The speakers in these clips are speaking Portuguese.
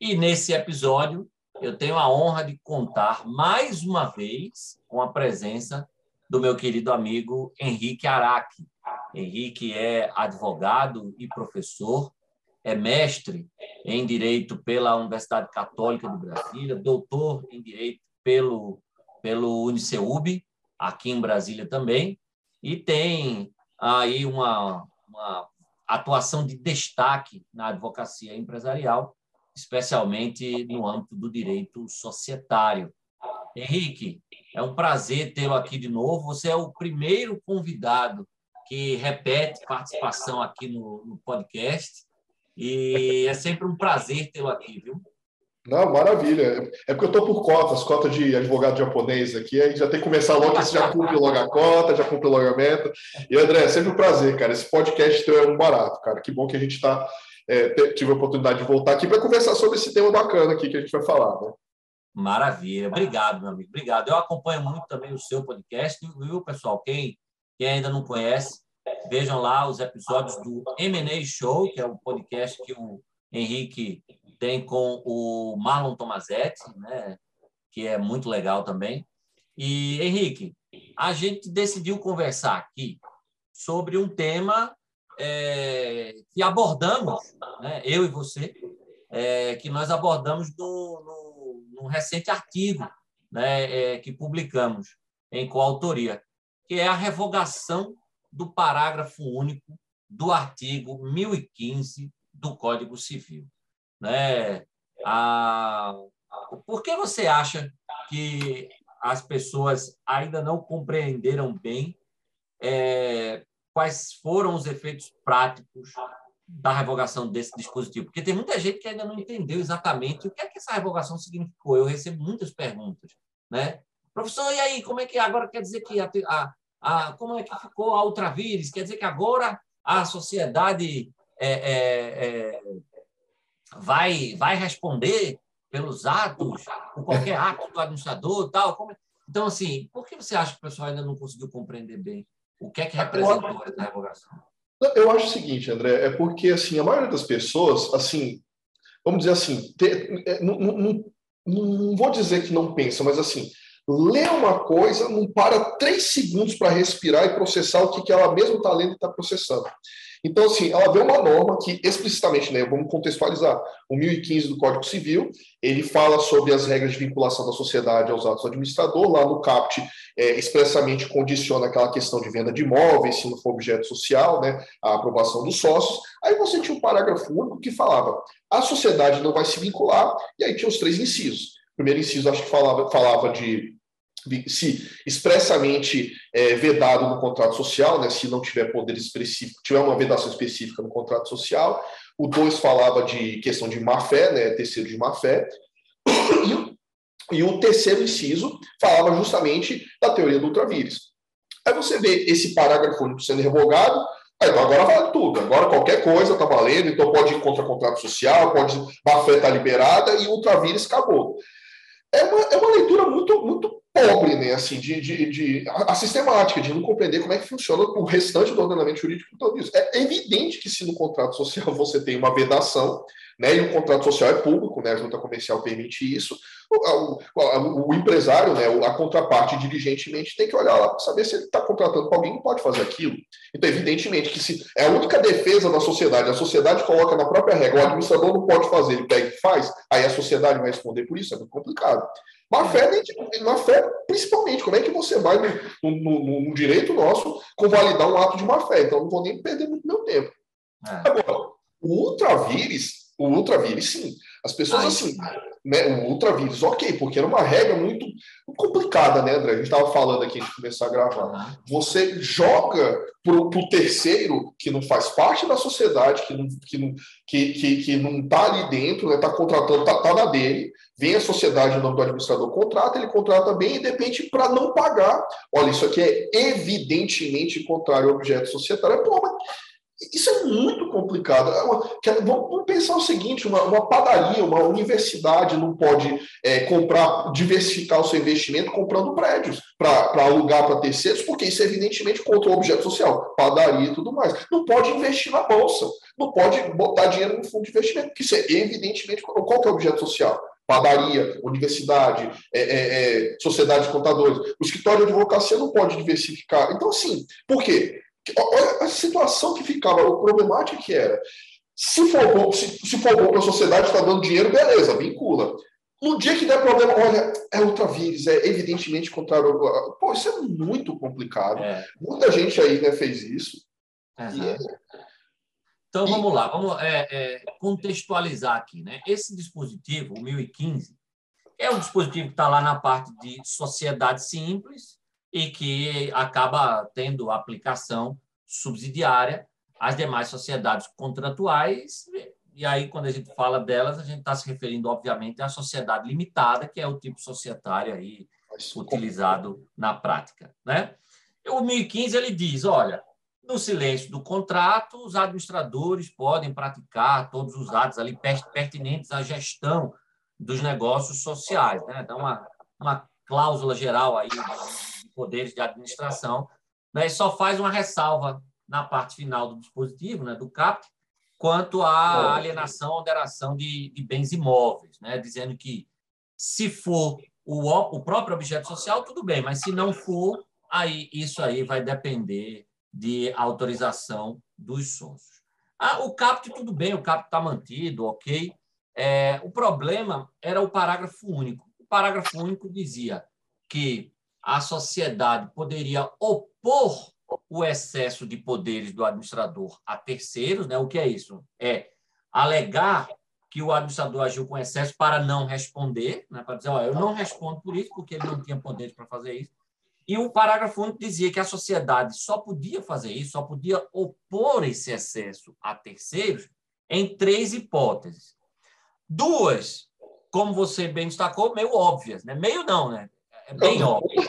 E nesse episódio, eu tenho a honra de contar mais uma vez com a presença do meu querido amigo Henrique Araque. Henrique é advogado e professor, é mestre em Direito pela Universidade Católica de Brasília, doutor em Direito pelo, pelo Uniceub, aqui em Brasília também, e tem aí uma, uma atuação de destaque na advocacia empresarial, especialmente no âmbito do direito societário. Henrique, é um prazer tê-lo aqui de novo. Você é o primeiro convidado que repete participação aqui no, no podcast e é sempre um prazer tê-lo aqui, viu? Não, maravilha. É porque eu estou por cotas, cota de advogado japonês aqui, aí já tem que começar logo, que você já cumpre logo a cota, já cumpre o logamento. E André, é sempre um prazer, cara. Esse podcast teu é um barato, cara. Que bom que a gente está é, tive a oportunidade de voltar aqui para conversar sobre esse tema bacana aqui que a gente vai falar. Né? Maravilha, obrigado, meu amigo, obrigado. Eu acompanho muito também o seu podcast, viu, pessoal? Quem, quem ainda não conhece, vejam lá os episódios do M&A Show, que é o podcast que o Henrique tem com o Marlon Tomazetti, né? que é muito legal também. E, Henrique, a gente decidiu conversar aqui sobre um tema é, que abordamos, né, eu e você, é, que nós abordamos no, no, no recente artigo né, é, que publicamos em coautoria, que é a revogação do parágrafo único do artigo 1015 do Código Civil. Né? A, a, por que você acha que as pessoas ainda não compreenderam bem é, quais foram os efeitos práticos da revogação desse dispositivo? Porque tem muita gente que ainda não entendeu exatamente o que é que essa revogação significou. Eu recebo muitas perguntas, né? Professor, e aí, como é que agora quer dizer que a, a, a como é que ficou a ultravírus? Quer dizer que agora a sociedade é, é, é, vai, vai responder pelos atos, por qualquer ato do administrador tal? Como... É? Então, assim, por que você acha que o pessoal ainda não conseguiu compreender bem o que é que representou essa revogação? Eu acho o seguinte, André, é porque assim a maioria das pessoas, assim, vamos dizer assim, é, não, não, não, vou dizer que não pensa, mas assim, lê uma coisa, não para três segundos para respirar e processar o que, que ela mesmo está lendo e está processando. Então, assim, ela vê uma norma que explicitamente, né, vamos contextualizar, o 1015 do Código Civil, ele fala sobre as regras de vinculação da sociedade aos atos do administrador, lá no CAPT é, expressamente condiciona aquela questão de venda de imóveis, se não for objeto social, né, a aprovação dos sócios. Aí você tinha um parágrafo único que falava, a sociedade não vai se vincular, e aí tinha os três incisos. O primeiro inciso, acho que falava, falava de se expressamente é, vedado no contrato social, né, se não tiver poder específico, tiver uma vedação específica no contrato social. O 2 falava de questão de má-fé, né, terceiro de má-fé. E, e, o terceiro inciso falava justamente da teoria do ultravírus. Aí você vê esse parágrafo único sendo revogado, aí, então agora vale tudo, agora qualquer coisa está valendo, então pode ir contra contrato social, pode má-fé está liberada e o ultravírus acabou. É uma, é uma leitura muito, muito pobre, né, assim, de, de, de, a, sistemática, de não compreender como é que funciona o restante do ordenamento jurídico todo isso. É evidente que se no contrato social você tem uma vedação, né, e o contrato social é público, né, a junta comercial permite isso, o, o, o empresário, né, a contraparte diligentemente tem que olhar lá para saber se ele está contratando com alguém que pode fazer aquilo. Então, evidentemente que se é a única defesa da sociedade, a sociedade coloca na própria regra, o administrador não pode fazer, ele pega e faz, aí a sociedade vai responder por isso, é muito complicado. Má fé, má fé, principalmente, como é que você vai no, no, no, direito nosso convalidar um ato de má fé? Então, não vou nem perder muito meu tempo. É. Agora, o ultravírus, o ultravírus, sim. As pessoas, Ai, assim, né, o ultravírus, ok, porque era uma regra muito complicada, né, André? A gente estava falando aqui antes de começar a gravar. Você joga para o terceiro que não faz parte da sociedade, que não que não que, que, que não está ali dentro, está né, contratando, está tá na dele, vem a sociedade, o nome do administrador contrata, ele contrata bem e depende para não pagar. Olha, isso aqui é evidentemente contrário ao objeto societário. Pô, mas isso é muito complicado. É vamos pensar o seguinte: uma, uma padaria, uma universidade não pode é, comprar, diversificar o seu investimento comprando prédios para alugar para terceiros, porque isso é evidentemente contra o objeto social, padaria e tudo mais. Não pode investir na bolsa, não pode botar dinheiro no fundo de investimento, porque isso é evidentemente qual é o objeto social? padaria, universidade, é, é, é, sociedade de contadores. O escritório de advocacia não pode diversificar. Então, assim, por quê? Olha a situação que ficava, o problemático que era. Se for bom, se, se for bom para a sociedade, está dando dinheiro, beleza, vincula. No dia que der problema, olha, é ultravírus, é evidentemente contrário. Pô, isso é muito complicado. É. Muita gente aí né, fez isso. Uhum. Então e... vamos lá, vamos é, é, contextualizar aqui. Né? Esse dispositivo, o 1015, é um dispositivo que está lá na parte de sociedade simples, e que acaba tendo aplicação subsidiária às demais sociedades contratuais. E aí, quando a gente fala delas, a gente está se referindo, obviamente, à sociedade limitada, que é o tipo societário aí utilizado na prática. Né? O 1015 ele diz, olha, no silêncio do contrato, os administradores podem praticar todos os atos ali pertinentes à gestão dos negócios sociais. Né? Então, uma, uma cláusula geral aí poderes de administração, né, só faz uma ressalva na parte final do dispositivo, né, do CAP, quanto à alienação, alteração de, de bens imóveis, né, dizendo que se for o, o próprio objeto social, tudo bem, mas se não for, aí isso aí vai depender de autorização dos sócios. Ah, o CAPT, tudo bem, o CAPT está mantido, ok. É, o problema era o parágrafo único parágrafo único dizia que a sociedade poderia opor o excesso de poderes do administrador a terceiros, né? O que é isso? É alegar que o administrador agiu com excesso para não responder, né? para dizer, ó, eu não respondo por isso, porque ele não tinha poderes para fazer isso. E o parágrafo único dizia que a sociedade só podia fazer isso, só podia opor esse excesso a terceiros em três hipóteses. Duas como você bem destacou, meio óbvias, né? Meio não, né? É bem óbvio.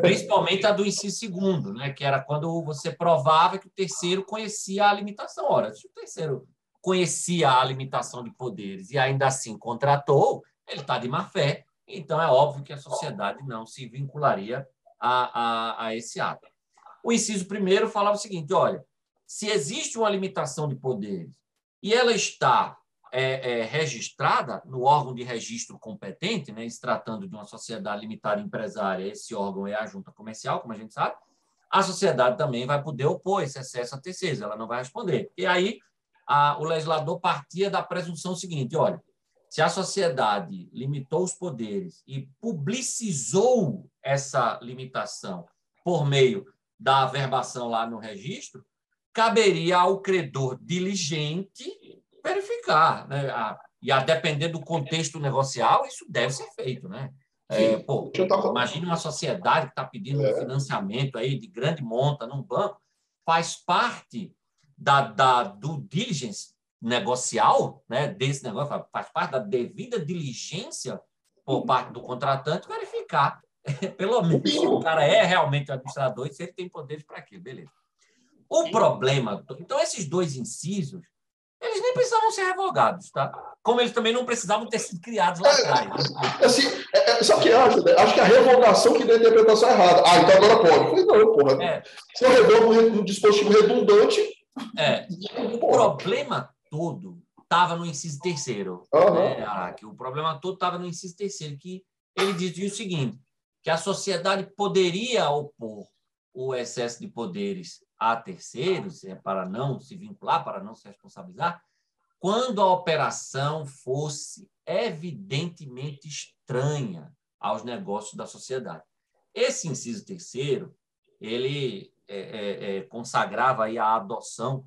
Principalmente a do inciso segundo, né? Que era quando você provava que o terceiro conhecia a limitação. Ora, se o terceiro conhecia a limitação de poderes e ainda assim contratou, ele está de má fé, então é óbvio que a sociedade não se vincularia a, a, a esse ato. O inciso primeiro falava o seguinte: olha, se existe uma limitação de poderes e ela está é, é, registrada no órgão de registro competente, né, se tratando de uma sociedade limitada empresária, esse órgão é a junta comercial, como a gente sabe, a sociedade também vai poder opor esse excesso a terceiros, ela não vai responder. E aí a, o legislador partia da presunção seguinte: olha, se a sociedade limitou os poderes e publicizou essa limitação por meio da averbação lá no registro, caberia ao credor diligente verificar, né? A, e a depender do contexto negocial, isso deve ser feito, né? É, pô, imagine uma sociedade que está pedindo é. um financiamento aí de grande monta num banco, faz parte da, da do diligence negocial, né, desse negócio, faz parte da devida diligência por parte do contratante verificar, pelo menos, se o cara é realmente o administrador e se ele tem poderes para aquilo, beleza. O problema, então esses dois incisos, eles nem precisavam ser revogados, tá? Como eles também não precisavam ter sido criados lá atrás. É, assim, é, é, só que acho, né? acho que a revogação que deu a interpretação errada. Ah, então agora pode. Eu falei, não, porra. É. Se eu revogo um dispositivo redundante. É. O problema todo estava no inciso terceiro. Uhum. Né, Araque? O problema todo estava no inciso terceiro, que ele dizia o seguinte: que a sociedade poderia opor o excesso de poderes a terceiros, é, para não se vincular, para não se responsabilizar, quando a operação fosse evidentemente estranha aos negócios da sociedade. Esse inciso terceiro, ele é, é, é consagrava aí a adoção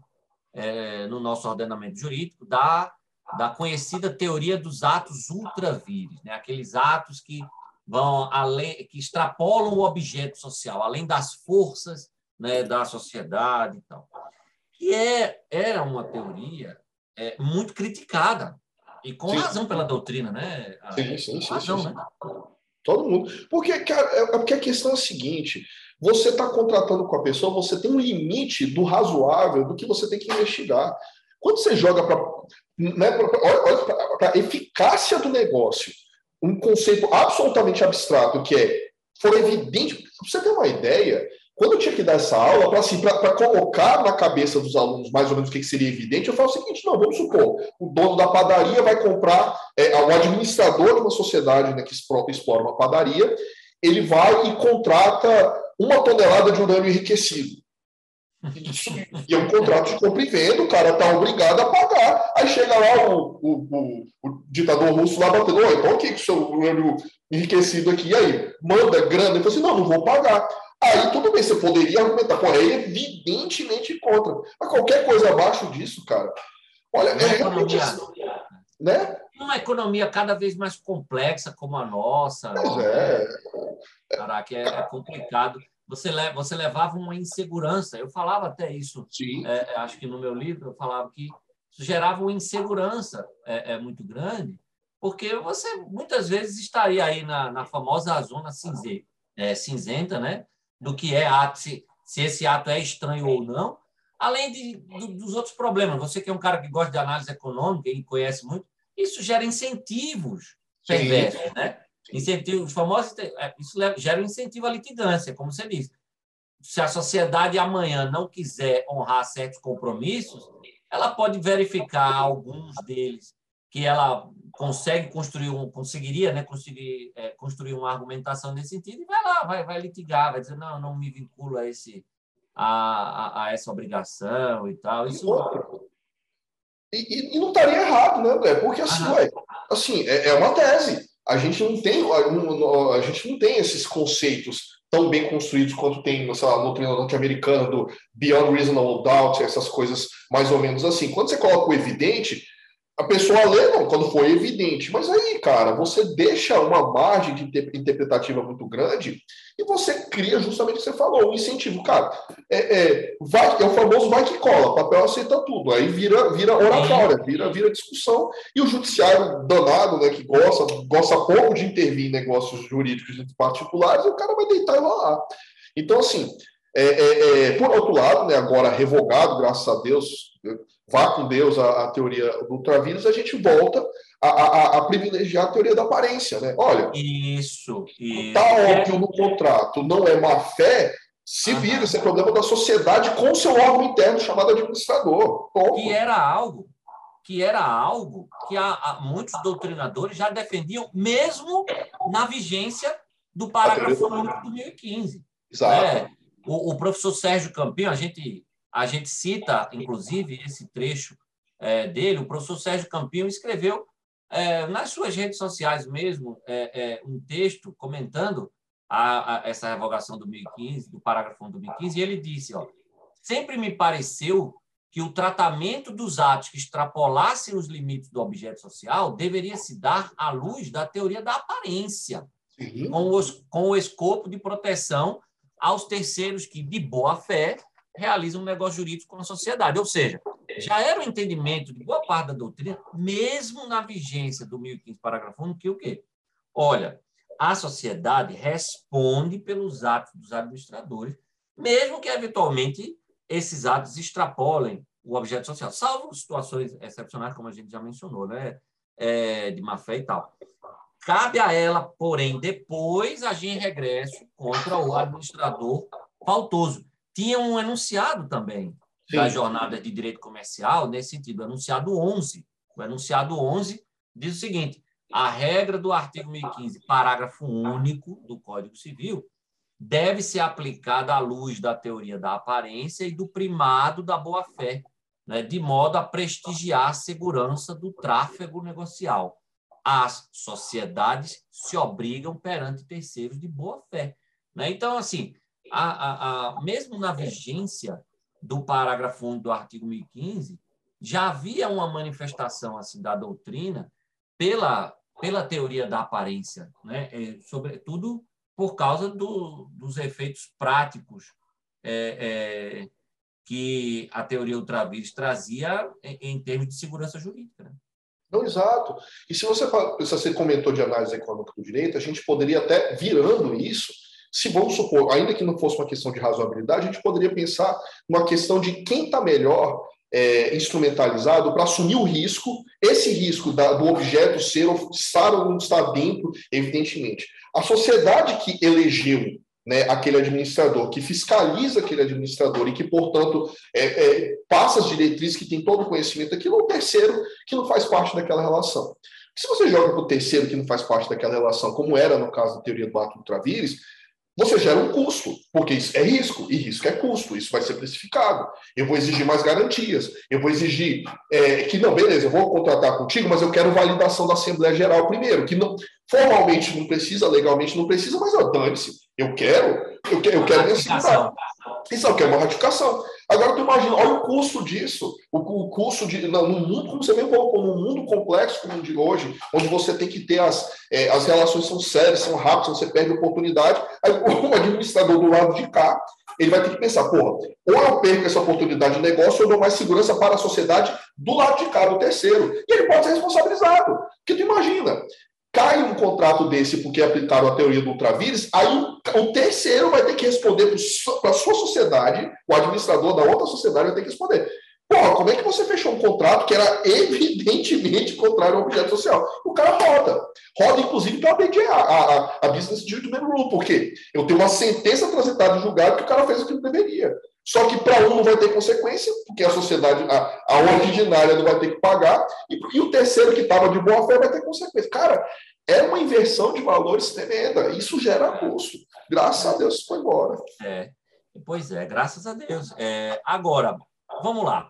é, no nosso ordenamento jurídico da da conhecida teoria dos atos ultravires, né? aqueles atos que vão além, que extrapolam o objeto social, além das forças né, da sociedade e tal. Que é, era uma teoria é, muito criticada, e com sim. razão pela doutrina, né? Sim, sim, sim. Razão, sim, sim. Né? Todo mundo. Porque, cara, é, é porque a questão é a seguinte: você está contratando com a pessoa, você tem um limite do razoável do que você tem que investigar. Quando você joga para. Né, olha para a eficácia do negócio, um conceito absolutamente abstrato, que é. For evidente. Pra você ter uma ideia, quando eu tinha que dar essa aula, para assim, colocar na cabeça dos alunos mais ou menos o que, seria evidente, eu falo o seguinte: não, vamos supor, o dono da padaria vai comprar, é, o administrador de uma sociedade né, que explora uma padaria, ele vai e contrata uma tonelada de urânio enriquecido. E é um contrato de compra e venda, o cara está obrigado a pagar. Aí chega lá o, o, o, o ditador russo lá batendo, então o que o seu urânio enriquecido aqui? E aí, manda grana. Ele fala assim, não, não vou pagar. Aí tudo bem, você poderia argumentar, pô, é evidentemente contra. Mas qualquer coisa abaixo disso, cara, olha, é realmente assim, né? Uma economia cada vez mais complexa como a nossa. Pois é. Caraca, é, é complicado. Você, le, você levava uma insegurança. Eu falava até isso, é, é, acho que no meu livro, eu falava que isso gerava uma insegurança é, é muito grande, porque você muitas vezes estaria aí na, na famosa zona cinzenta, é, cinzenta, né? Do que é ato, se, se esse ato é estranho ou não, além de, do, dos outros problemas. Você que é um cara que gosta de análise econômica e conhece muito, isso gera incentivos perversos, né? Incentivos famosos, é, isso gera um incentivo à litigância, como você disse. Se a sociedade amanhã não quiser honrar certos compromissos, ela pode verificar alguns deles que ela consegue construir um, conseguiria né, conseguir é, construir uma argumentação nesse sentido e vai lá, vai, vai litigar, vai dizer não, não me vinculo a esse a, a, a essa obrigação e tal. Isso e, e, e, não estaria errado, né, André? Porque assim, ué, assim é, é, uma tese. A gente não tem a, a gente não tem esses conceitos tão bem construídos quanto tem sei lá, no treino norte-americano do Beyond Reasonable Doubt, essas coisas mais ou menos assim. Quando você coloca o evidente, a pessoa lê, não, quando foi evidente. Mas aí, cara, você deixa uma margem de interpretativa muito grande e você cria justamente o que você falou, um incentivo. Cara, é, é, vai, é o famoso vai que cola, papel aceita tudo. Aí vira, vira oratória, vira, vira discussão. E o judiciário danado, né, que gosta, gosta pouco de intervir em negócios jurídicos particulares, o cara vai deitar e rolar. Então, assim, é, é, é, por outro lado, né, agora revogado, graças a Deus, vá com Deus a, a teoria do ultravírus, a gente volta a, a, a, privilegiar a teoria da aparência, né? Olha, isso, isso. tá óbvio no contrato, não é má fé, se vira, esse é problema da sociedade com seu órgão interno chamado administrador. Que era algo que era algo que a, muitos doutrinadores já defendiam, mesmo na vigência do parágrafo único de 2015. Exato. É, o, o, professor Sérgio Campinho, a gente a gente cita, inclusive, esse trecho é, dele. O professor Sérgio Campinho escreveu é, nas suas redes sociais mesmo é, é um texto comentando a, a, essa revogação do 2015, do parágrafo 1 do 2015, e ele disse: ó, sempre me pareceu que o tratamento dos atos que extrapolassem os limites do objeto social deveria se dar à luz da teoria da aparência, com, os, com o escopo de proteção aos terceiros que, de boa fé, realiza um negócio jurídico com a sociedade. Ou seja, já era o entendimento de boa parte da doutrina, mesmo na vigência do 1015, parágrafo 1, que o quê? Olha, a sociedade responde pelos atos dos administradores, mesmo que eventualmente esses atos extrapolem o objeto social, salvo situações excepcionais, como a gente já mencionou, né? É, de má fé e tal. Cabe a ela, porém, depois agir em regresso contra o administrador faltoso tinha um enunciado também Sim. da jornada de direito comercial, nesse sentido, o enunciado 11. O enunciado 11 diz o seguinte: a regra do artigo 1015, parágrafo único do Código Civil, deve ser aplicada à luz da teoria da aparência e do primado da boa-fé, né, de modo a prestigiar a segurança do tráfego negocial. As sociedades se obrigam perante terceiros de boa-fé. Né? Então, assim, a, a, a, mesmo na vigência do parágrafo 1 do artigo 1015, já havia uma manifestação assim da doutrina pela pela teoria da aparência, né? É, sobretudo por causa do, dos efeitos práticos é, é, que a teoria ultravires trazia em, em, termos de segurança jurídica. Né? Não, exato. E se você, se você comentou de análise econômica do direito, a gente poderia até, virando isso, se vamos supor, ainda que não fosse uma questão de razoabilidade, a gente poderia pensar numa questão de quem está melhor é, instrumentalizado para assumir o risco, esse risco da, do objeto ser estar ou não estar dentro, evidentemente. A sociedade que elegeu né, aquele administrador, que fiscaliza aquele administrador e que, portanto, é, é, passa as diretrizes, que tem todo o conhecimento aquilo, o terceiro que não faz parte daquela relação. Se você joga para o terceiro que não faz parte daquela relação, como era no caso da teoria do ato ultravires, você gera um custo, porque isso é risco, e risco é custo, isso vai ser precificado. Eu vou exigir mais garantias, eu vou exigir é, que, não, beleza, eu vou contratar contigo, mas eu quero validação da Assembleia Geral primeiro, que não, formalmente não precisa, legalmente não precisa, mas eu dane-se, eu quero, eu quero, eu quero ratificação. Isso, eu quero uma ratificação. Agora, tu imagina, olha o custo disso, o, o custo de. Num mundo, como você bem colocou, num mundo complexo como o de hoje, onde você tem que ter as, é, as relações são sérias, são rápidas, você perde oportunidade, aí o administrador do lado de cá, ele vai ter que pensar, porra, ou eu perco essa oportunidade de negócio, ou eu dou mais segurança para a sociedade do lado de cá, do terceiro. E ele pode ser responsabilizado. Porque tu imagina, cai um contrato desse porque aplicaram a teoria do ultravírus, aí o, terceiro vai ter que responder para a sua sociedade, o administrador da outra sociedade vai ter que responder. Porra, como é que você fechou um contrato que era evidentemente contrário ao objeto social? O cara roda. Roda, inclusive, pela BDA, a, a, a Business Judgment Rule. Por quê? Eu tenho uma sentença transitada em julgado que o cara fez o que não deveria. Só que para um não vai ter consequência, porque a sociedade, a, a ordinária não vai ter que pagar, e, e o terceiro que estava de boa fé vai ter consequência. Cara, é uma inversão de valores tremenda. Isso gera custo. Graças a Deus foi embora. É, pois é, graças a Deus. É, agora, vamos lá.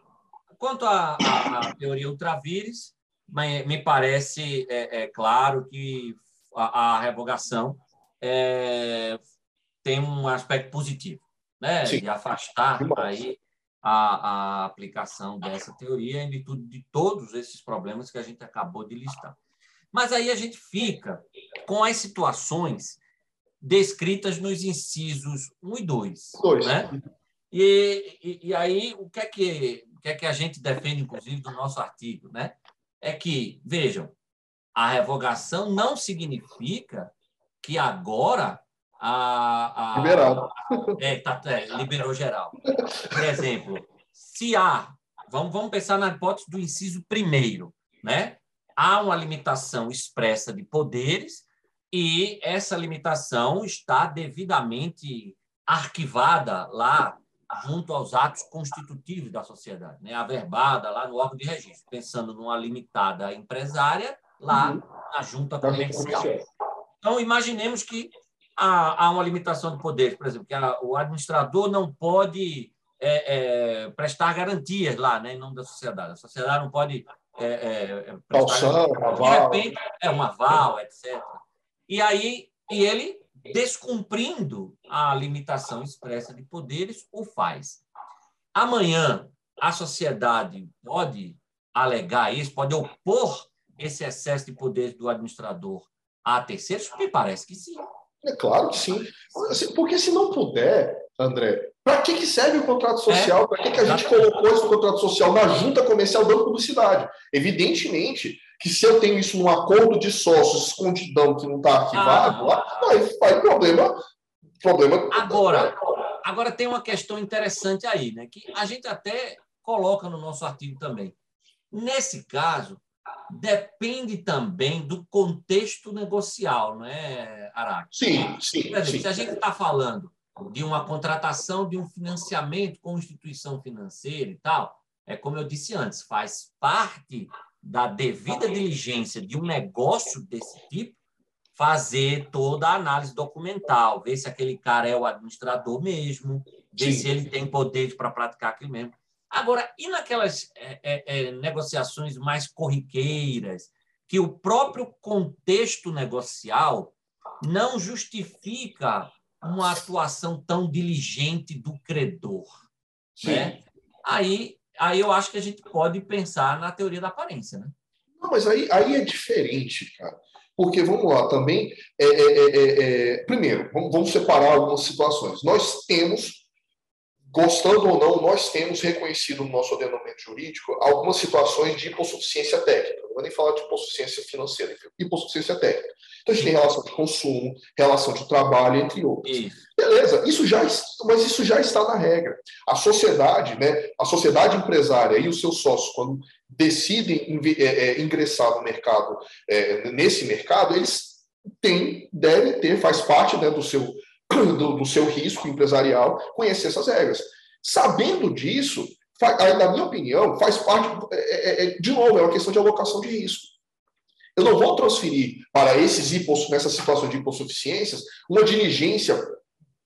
Quanto à teoria ultravires, me parece é, é claro que a, a revogação é, tem um aspecto positivo né, Sim. de afastar aí a, a, aplicação dessa teoria em virtude de todos esses problemas que a gente acabou de listar. Mas aí a gente fica com as situações descritas nos incisos 1 e 2. Dois. Né? E, e, e, aí, o que, é que, o que é que a gente defende, inclusive, do nosso artigo? Né? É que, vejam, a revogação não significa que agora a, a, Liberado. É, tá, é, liberou geral. Por exemplo, se há, vamos, vamos pensar na hipótese do inciso primeiro, né? Há uma limitação expressa de poderes e essa limitação está devidamente arquivada lá junto aos atos constitutivos da sociedade, né? averbada lá no órgão de registro, pensando numa limitada empresária lá uhum. na junta comercial. Então, imaginemos que há, há uma limitação de poderes, por exemplo, que a, o administrador não pode é, é, prestar garantias lá, né, em nome da sociedade. A sociedade não pode é, é prestar de repente é um aval, etc. E aí e ele descumprindo a limitação expressa de poderes o faz. Amanhã a sociedade pode alegar isso, pode opor esse excesso de poderes do administrador a terceiros? Me parece que sim. É claro que sim. Assim, porque se não puder, André, para que, que serve o contrato social? É. Para que, que a gente colocou esse contrato social na junta comercial dando publicidade? Evidentemente que se eu tenho isso num acordo de sócios escondidão que não está arquivado, ah, lá, aí vai problema. problema agora, agora tem uma questão interessante aí, né? Que a gente até coloca no nosso artigo também. Nesse caso, depende também do contexto negocial, não é, Araque? Sim, sim. Exemplo, sim. Se a gente está falando de uma contratação de um financiamento com instituição financeira e tal, é como eu disse antes, faz parte da devida diligência de um negócio desse tipo fazer toda a análise documental, ver se aquele cara é o administrador mesmo, ver Sim. se ele tem poder para praticar aquilo mesmo. Agora, e naquelas é, é, é, negociações mais corriqueiras, que o próprio contexto negocial não justifica uma atuação tão diligente do credor? Né? Aí, aí eu acho que a gente pode pensar na teoria da aparência, né? Não, mas aí, aí é diferente, cara. Porque, vamos lá, também, é, é, é, primeiro, vamos, vamos separar algumas situações. Nós temos gostando ou não, nós temos reconhecido no nosso ordenamento jurídico algumas situações de hipossuficiência técnica. Não vou nem falar de hipossuficiência financeira, hipossuficiência técnica. Então, a gente tem relação de consumo, relação de trabalho, entre outros. Beleza, isso já, mas isso já está na regra. A sociedade, né, a sociedade empresária e os seus sócios, quando decidem é, é, ingressar no mercado, é, nesse mercado, eles têm, devem ter, faz parte né, do seu do, do seu risco empresarial, conhecer essas regras. Sabendo disso, na minha opinião, faz parte, é, é, é, de novo, é uma questão de alocação de risco. Eu não vou transferir para esses hipos, nessas situações de hipossuficiências, uma diligência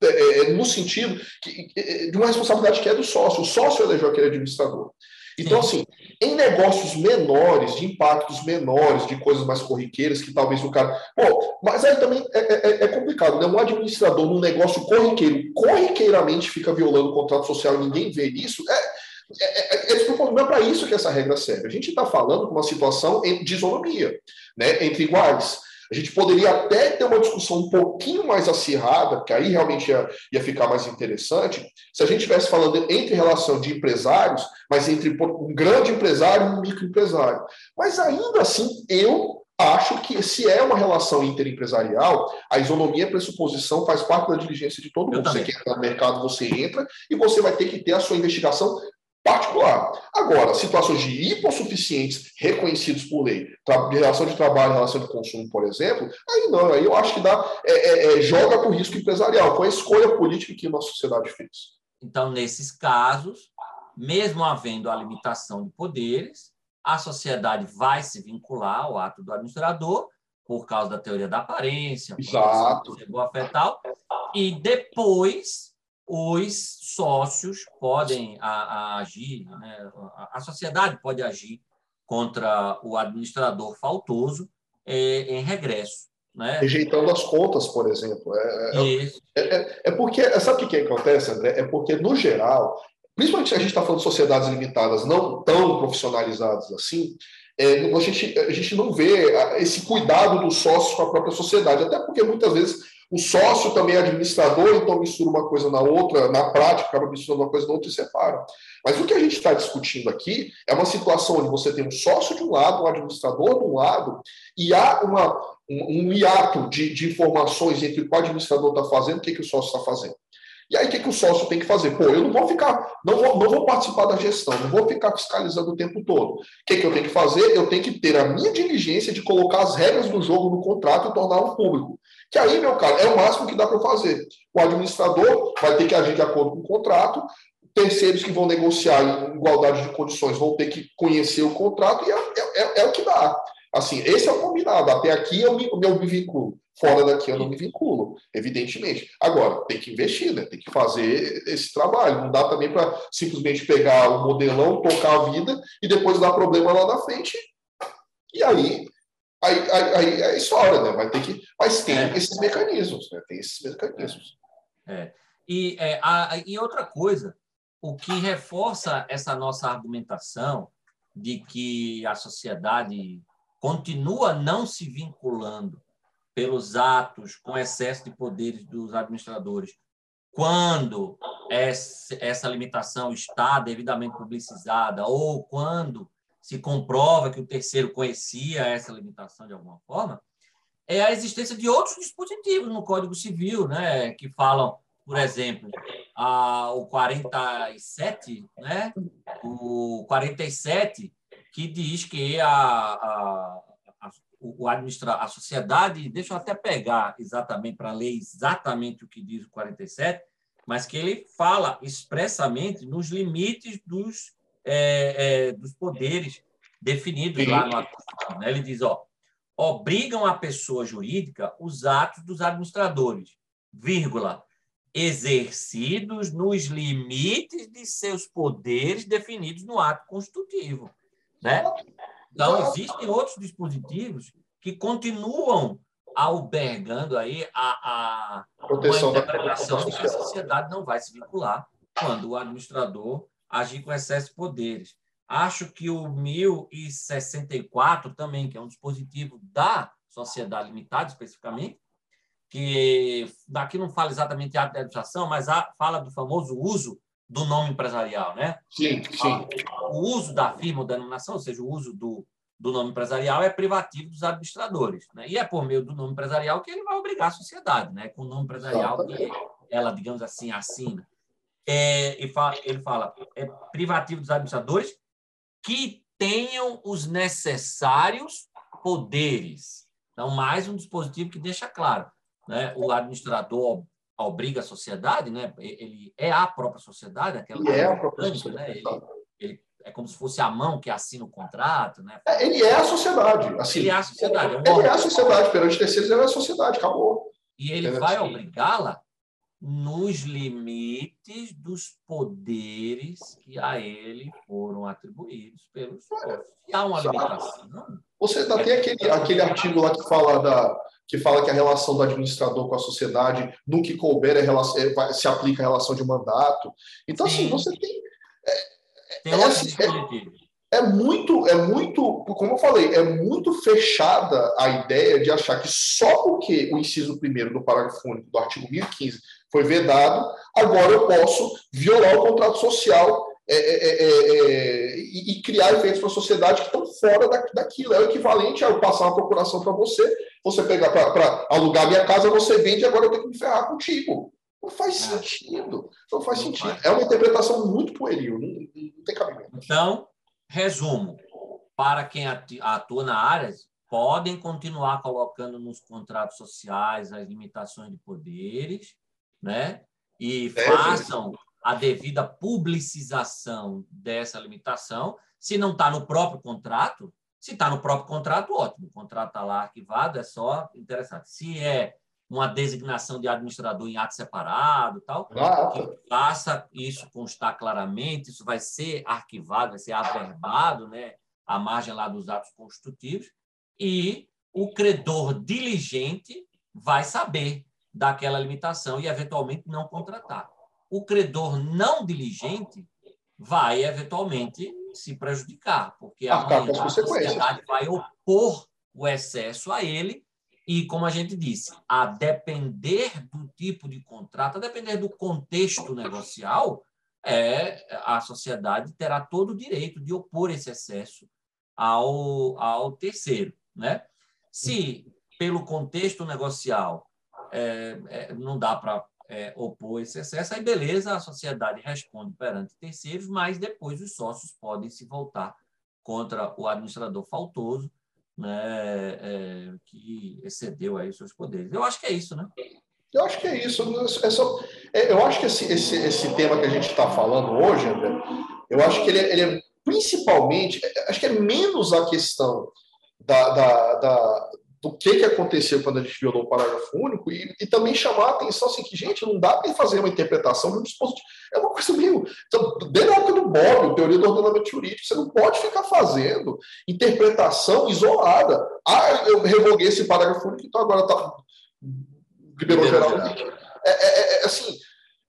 é, é no sentido que, de uma responsabilidade que é do sócio. O sócio elegeu aquele administrador. Então, assim, em negócios menores, de impactos menores, de coisas mais corriqueiras, que talvez o cara. Pô, mas aí também é, é, é, é complicado, né? Um administrador num negócio corriqueiro, corriqueiramente fica violando o contrato social e ninguém vê isso, é. É, é, é, é para isso que essa regra serve. A gente está falando com uma situação de isonomia, né, entre iguais. A gente poderia até ter uma discussão um pouquinho mais acirrada, que aí realmente ia, ia ficar mais interessante, se a gente estivesse falando entre relação de empresários, mas entre um grande empresário e um microempresário. Mas ainda assim, eu acho que se é uma relação interempresarial, a isonomia a pressuposição faz parte da diligência de todo mundo. Você quer entrar no mercado, você entra e você vai ter que ter a sua investigação particular. Agora, situações de hipossuficientes reconhecidos por lei, relação de trabalho, relação de consumo, por exemplo, aí não, aí eu acho que dá, é, é, é, joga para o risco empresarial, com a escolha política que a nossa sociedade fez. Então, nesses casos, mesmo havendo a limitação de poderes, a sociedade vai se vincular ao ato do administrador, por causa da teoria da aparência, Exato. chegou a afetar, e depois os sócios podem a, a agir, né? a, sociedade pode agir contra o administrador faltoso é, em regresso. Né? Rejeitando as contas, por exemplo. É, é, é, é, é porque, sabe o que, que acontece, André? É porque, no geral, principalmente se a gente está falando de sociedades limitadas, não tão profissionalizadas assim, é, a, gente, a gente não vê esse cuidado dos sócios com a própria sociedade, até porque muitas vezes o sócio também é administrador, então mistura uma coisa na outra, na prática, acaba misturando uma coisa na outra e separa. Mas o que a gente está discutindo aqui é uma situação onde você tem um sócio de um lado, um administrador de um lado, e há uma, um, um hiato de, de informações entre o que o administrador está fazendo e o que, que o sócio está fazendo. E aí, o que, que o sócio tem que fazer? Pô, eu não vou ficar, não vou, não vou participar da gestão, não vou ficar fiscalizando o tempo todo. O que, que eu tenho que fazer? Eu tenho que ter a minha diligência de colocar as regras do jogo no contrato e torná-lo público. Que aí, meu cara, é o máximo que dá para fazer. O administrador vai ter que agir de acordo com o contrato, terceiros que vão negociar em igualdade de condições vão ter que conhecer o contrato e é, é, é, é o que dá. Assim, esse é o combinado. Até aqui eu me, eu me vinculo. Fora daqui eu não me vinculo, evidentemente. Agora, tem que investir, né? tem que fazer esse trabalho. Não dá também para simplesmente pegar o modelão, tocar a vida e depois dar problema lá na frente. E aí aí, aí, é história, né? Vai ter que. Mas tem é. esses mecanismos, né? Tem esses mecanismos. É. E, é, a, e outra coisa, o que reforça essa nossa argumentação de que a sociedade continua não se vinculando pelos atos com excesso de poderes dos administradores, quando essa limitação está devidamente publicizada ou quando se comprova que o terceiro conhecia essa limitação de alguma forma, é a existência de outros dispositivos no Código Civil, né, que falam, por exemplo, a, o 47, né, o 47, que diz que a, a, a, o administra, a sociedade, deixa eu até pegar exatamente para ler exatamente o que diz o 47, mas que ele fala expressamente nos limites dos é, é, dos poderes definidos Sim. lá no ato. Né? Ele diz, ó, obrigam a pessoa jurídica os atos dos administradores, vírgula, exercidos nos limites de seus poderes definidos no ato constitutivo, né? Então existem outros dispositivos que continuam albergando aí a, a proteção uma interpretação de que a sociedade não vai se vincular quando o administrador agir com excesso de poderes. Acho que o 1064 também, que é um dispositivo da sociedade limitada, especificamente, que daqui não fala exatamente de administração, mas fala do famoso uso do nome empresarial, né? Sim, sim. O uso da firma ou denominação, ou seja, o uso do, do nome empresarial é privativo dos administradores, né? E é por meio do nome empresarial que ele vai obrigar a sociedade, né? Com o nome empresarial que ela, digamos assim, assina. É, e ele fala, é privativo dos administradores que tenham os necessários poderes. Então, mais um dispositivo que deixa claro, né? O administrador obriga a sociedade, né? Ele é a própria sociedade, aquela ele é a própria sociedade. Né? Ele, ele, é como se fosse a mão que assina o contrato, né? É, ele é a sociedade, assim. Ele é a sociedade. É um ele é a sociedade perante terceiros, ele é a sociedade, acabou. E ele vai obrigá-la nos limites dos poderes que a ele foram atribuídos pelos é, Se há uma limitação. Você ainda é tem aquele, aquele artigo lá que fala da que fala que a relação do administrador com a sociedade, no que couber, é relação, é, se aplica a relação de mandato. Então, assim, Sim. assim, você tem. É, tem é, assim, é, é, muito, é muito, como eu falei, é muito fechada a ideia de achar que só porque o inciso primeiro do parágrafo único do artigo 1015 foi vedado, agora eu posso violar o contrato social é, é, é, e, e, criar efeitos para a sociedade que estão fora da, daquilo. É o equivalente a eu passar uma procuração para você, você pegar para alugar minha casa, você vende, agora eu tenho que me ferrar contigo. Não faz sentido. Não faz não sentido. Faz. É uma interpretação muito pueril, não, não tem cabimento. Então, resumo. Para quem atua na área, podem continuar colocando nos contratos sociais as limitações de poderes, né? E é, façam a devida publicização dessa limitação. Se não está no próprio contrato, se está no próprio contrato, ótimo. O contrato está lá arquivado, é só interessante. Se é uma designação de administrador em ato separado, tal, ah, que faça isso constar claramente, isso vai ser arquivado, vai ser averbado, né, à margem lá dos atos constitutivos, e o credor diligente vai saber daquela limitação e, eventualmente, não contratar. O credor não diligente vai, eventualmente, se prejudicar, porque a, a sociedade vai opor o excesso a ele e, como a gente disse, a depender do tipo de contrato, a depender do contexto negocial, é, a sociedade terá todo o direito de opor esse excesso ao, ao terceiro. Né? Se, pelo contexto negocial, é, é, não dá para é, opor esse excesso, aí beleza, a sociedade responde perante terceiros, mas depois os sócios podem se voltar contra o administrador faltoso, né, é, que excedeu aí seus poderes. Eu acho que é isso, né? Eu acho que é isso. É, é eu acho que esse, esse, esse tema que a gente está falando hoje, André, eu acho que ele é, ele é principalmente, acho que é menos a questão da, da, da, do que, que aconteceu quando a gente violou o parágrafo único e, e também chamar a atenção assim que, gente, não dá para fazer uma interpretação de um dispositivo. É uma coisa meio. Então, desde a época do Bob, teoria do ordenamento jurídico, você não pode ficar fazendo interpretação isolada. Ah, eu revoguei esse parágrafo único, então agora está. Liberou geral. É, é, é, assim,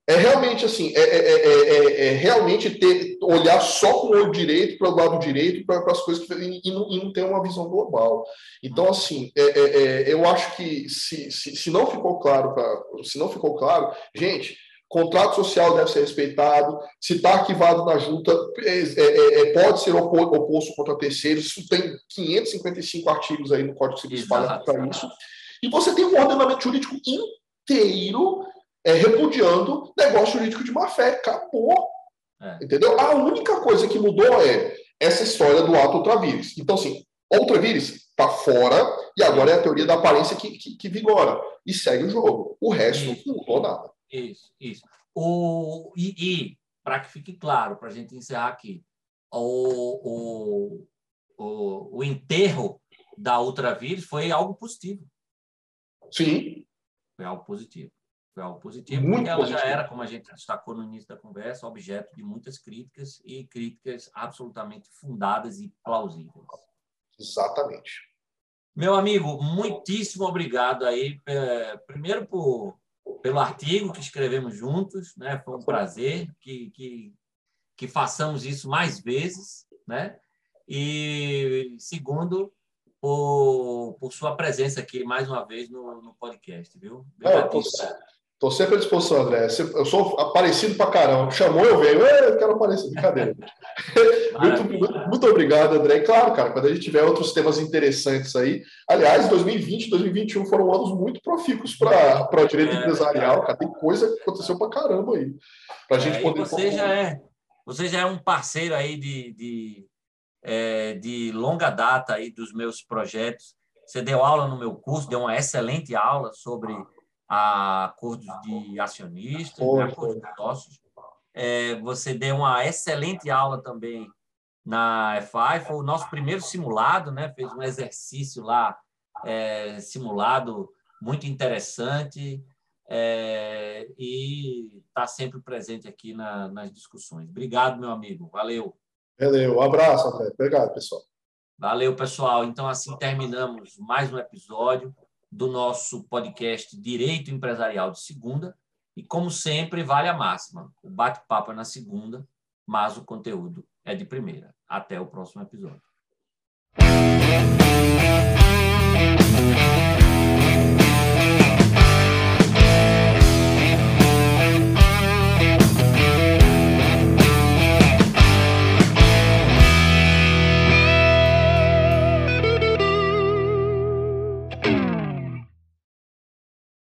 é realmente assim, é, é, é, realmente ter, olhar só com o olho direito para o lado direito para as coisas que, e, não, e não ter uma visão global. Então, assim, eu acho que se, se, se não ficou claro para, se não ficou claro, gente, contrato social deve ser respeitado, se está arquivado na junta, pode ser oposto contra terceiros, isso tem 555 artigos aí no Código Civil para isso. E você tem um ordenamento jurídico inteiro é, repudiando negócio jurídico de má fé. Acabou. É. Entendeu? A única coisa que mudou é essa história do ato ultravírus. Então, assim, ultravírus está fora e agora é a teoria da aparência que, que, que vigora. E segue o jogo. O resto isso. não mudou nada. Isso, isso. O, e, e para que fique claro, para a gente encerrar aqui, o, o, o, o enterro da ultravírus foi algo positivo. Sim. Foi algo positivo. Foi algo positivo, Muito ela positivo. já era, como a gente destacou no início da conversa, objeto de muitas críticas e críticas absolutamente fundadas e plausíveis. Exatamente. Meu amigo, muitíssimo obrigado aí, é, primeiro por, pelo artigo que escrevemos juntos, né? Foi um prazer que, que que façamos isso mais vezes, né? E segundo, por, por sua presença aqui mais uma vez no, no podcast, viu? É, Estou sempre à disposição, André. Eu sou aparecido para caramba. Chamou, eu venho. Eu quero aparecer. Brincadeira. muito, muito, obrigado, André. E claro, cara, quando a gente tiver outros temas interessantes aí. Aliás, 2020 e 2021 foram anos muito profícuos para o direito é, empresarial, cara. Tem coisa que aconteceu para caramba aí. Para a gente é, poder. Você já, é, você já é um parceiro aí de, de, é, de longa data aí dos meus projetos. Você deu aula no meu curso, deu uma excelente aula sobre a acordos de acionistas, né, acordos de sócios. É, você deu uma excelente aula também na FI, foi o nosso primeiro simulado, né? fez um exercício lá é, simulado muito interessante é, e está sempre presente aqui na, nas discussões. Obrigado, meu amigo. Valeu. Valeu. Um abraço, André. Obrigado, pessoal. Valeu, pessoal. Então, assim terminamos mais um episódio do nosso podcast Direito Empresarial de Segunda. E, como sempre, vale a máxima: o bate-papo é na segunda, mas o conteúdo é de primeira. Até o próximo episódio.